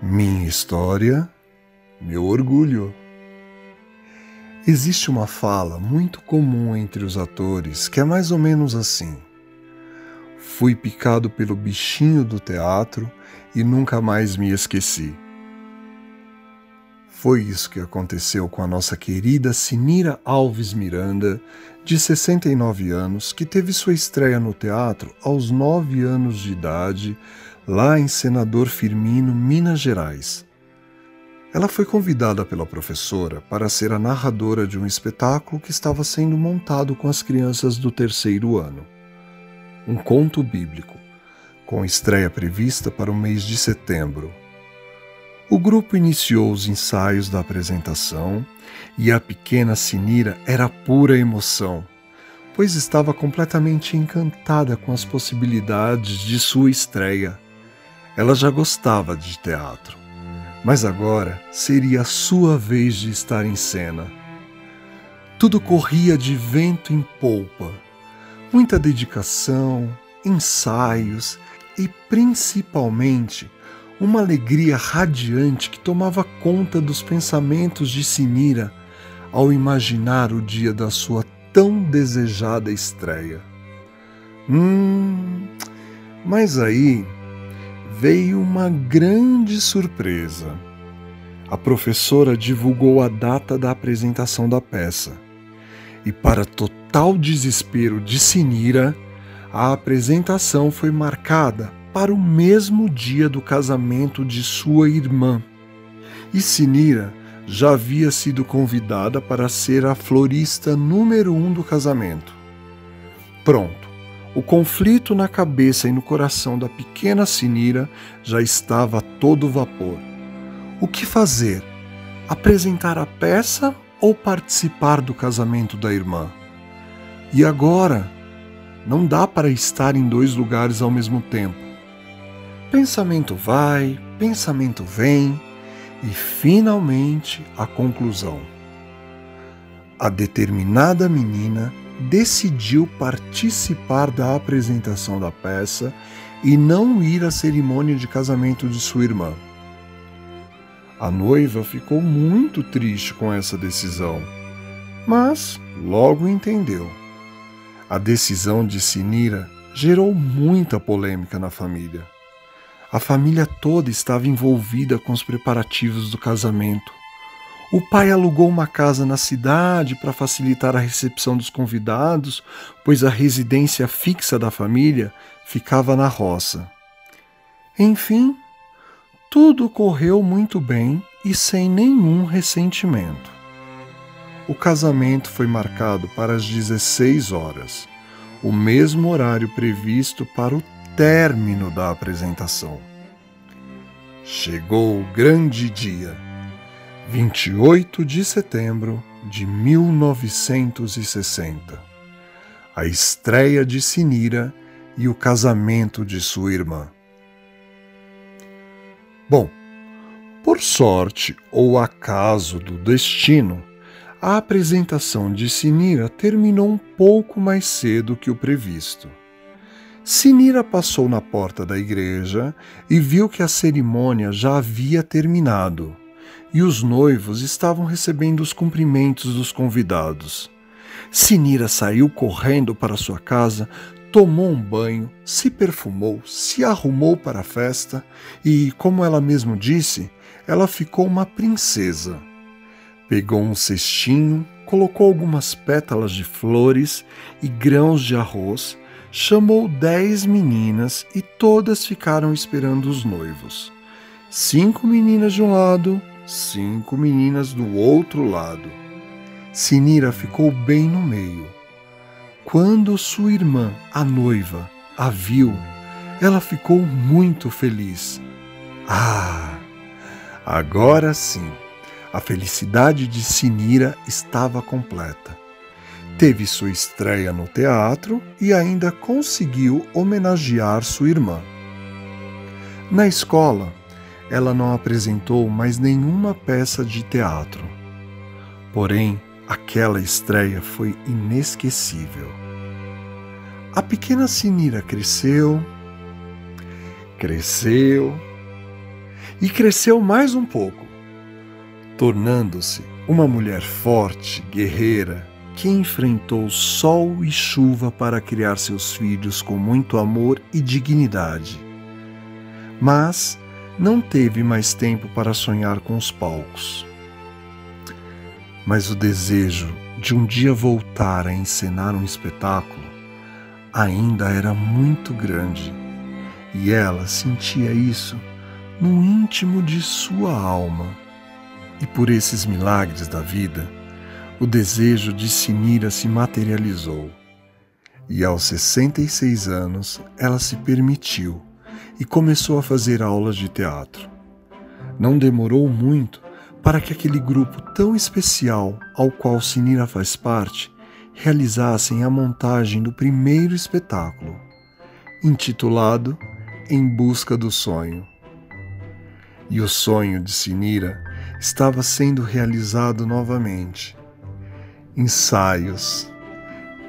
Minha história, meu orgulho. Existe uma fala muito comum entre os atores que é mais ou menos assim: Fui picado pelo bichinho do teatro e nunca mais me esqueci. Foi isso que aconteceu com a nossa querida Sinira Alves Miranda, de 69 anos, que teve sua estreia no teatro aos 9 anos de idade, lá em Senador Firmino, Minas Gerais. Ela foi convidada pela professora para ser a narradora de um espetáculo que estava sendo montado com as crianças do terceiro ano. Um conto bíblico, com estreia prevista para o mês de setembro. O grupo iniciou os ensaios da apresentação e a pequena Sinira era pura emoção, pois estava completamente encantada com as possibilidades de sua estreia. Ela já gostava de teatro, mas agora seria a sua vez de estar em cena. Tudo corria de vento em polpa, muita dedicação, ensaios e principalmente uma alegria radiante que tomava conta dos pensamentos de Sinira ao imaginar o dia da sua tão desejada estreia. Hum, mas aí veio uma grande surpresa. A professora divulgou a data da apresentação da peça. E, para total desespero de Sinira, a apresentação foi marcada para o mesmo dia do casamento de sua irmã. E Sinira já havia sido convidada para ser a florista número um do casamento. Pronto, o conflito na cabeça e no coração da pequena Sinira já estava a todo vapor. O que fazer? Apresentar a peça ou participar do casamento da irmã? E agora? Não dá para estar em dois lugares ao mesmo tempo. Pensamento vai, pensamento vem, e finalmente a conclusão. A determinada menina decidiu participar da apresentação da peça e não ir à cerimônia de casamento de sua irmã. A noiva ficou muito triste com essa decisão, mas logo entendeu. A decisão de Sinira gerou muita polêmica na família. A família toda estava envolvida com os preparativos do casamento. O pai alugou uma casa na cidade para facilitar a recepção dos convidados, pois a residência fixa da família ficava na roça. Enfim, tudo correu muito bem e sem nenhum ressentimento. O casamento foi marcado para as 16 horas, o mesmo horário previsto para o término da apresentação. Chegou o grande dia, 28 de setembro de 1960, a estreia de Sinira e o casamento de sua irmã. Bom, por sorte ou acaso do destino, a apresentação de Sinira terminou um pouco mais cedo que o previsto. Sinira passou na porta da igreja e viu que a cerimônia já havia terminado e os noivos estavam recebendo os cumprimentos dos convidados. Sinira saiu correndo para sua casa, tomou um banho, se perfumou, se arrumou para a festa e, como ela mesma disse, ela ficou uma princesa. Pegou um cestinho, colocou algumas pétalas de flores e grãos de arroz chamou dez meninas e todas ficaram esperando os noivos. Cinco meninas de um lado, cinco meninas do outro lado. Sinira ficou bem no meio. Quando sua irmã, a noiva, a viu, ela ficou muito feliz. Ah, agora sim, a felicidade de Sinira estava completa teve sua estreia no teatro e ainda conseguiu homenagear sua irmã. Na escola, ela não apresentou mais nenhuma peça de teatro. Porém, aquela estreia foi inesquecível. A pequena Sinira cresceu, cresceu e cresceu mais um pouco, tornando-se uma mulher forte, guerreira, que enfrentou sol e chuva para criar seus filhos com muito amor e dignidade. Mas não teve mais tempo para sonhar com os palcos. Mas o desejo de um dia voltar a encenar um espetáculo ainda era muito grande e ela sentia isso no íntimo de sua alma. E por esses milagres da vida, o desejo de Sinira se materializou. E aos 66 anos, ela se permitiu e começou a fazer aulas de teatro. Não demorou muito para que aquele grupo tão especial ao qual Sinira faz parte realizassem a montagem do primeiro espetáculo, intitulado Em Busca do Sonho. E o sonho de Sinira estava sendo realizado novamente. Ensaios,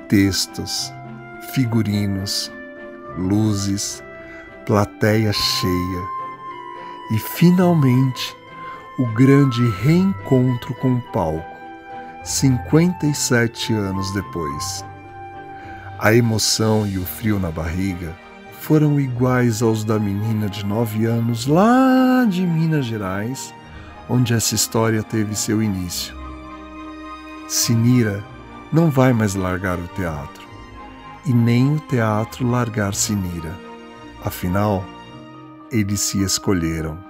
textos, figurinos, luzes, plateia cheia e finalmente o grande reencontro com o palco, 57 anos depois. A emoção e o frio na barriga foram iguais aos da menina de nove anos lá de Minas Gerais, onde essa história teve seu início. Sinira não vai mais largar o teatro, e nem o teatro largar Sinira Afinal, eles se escolheram.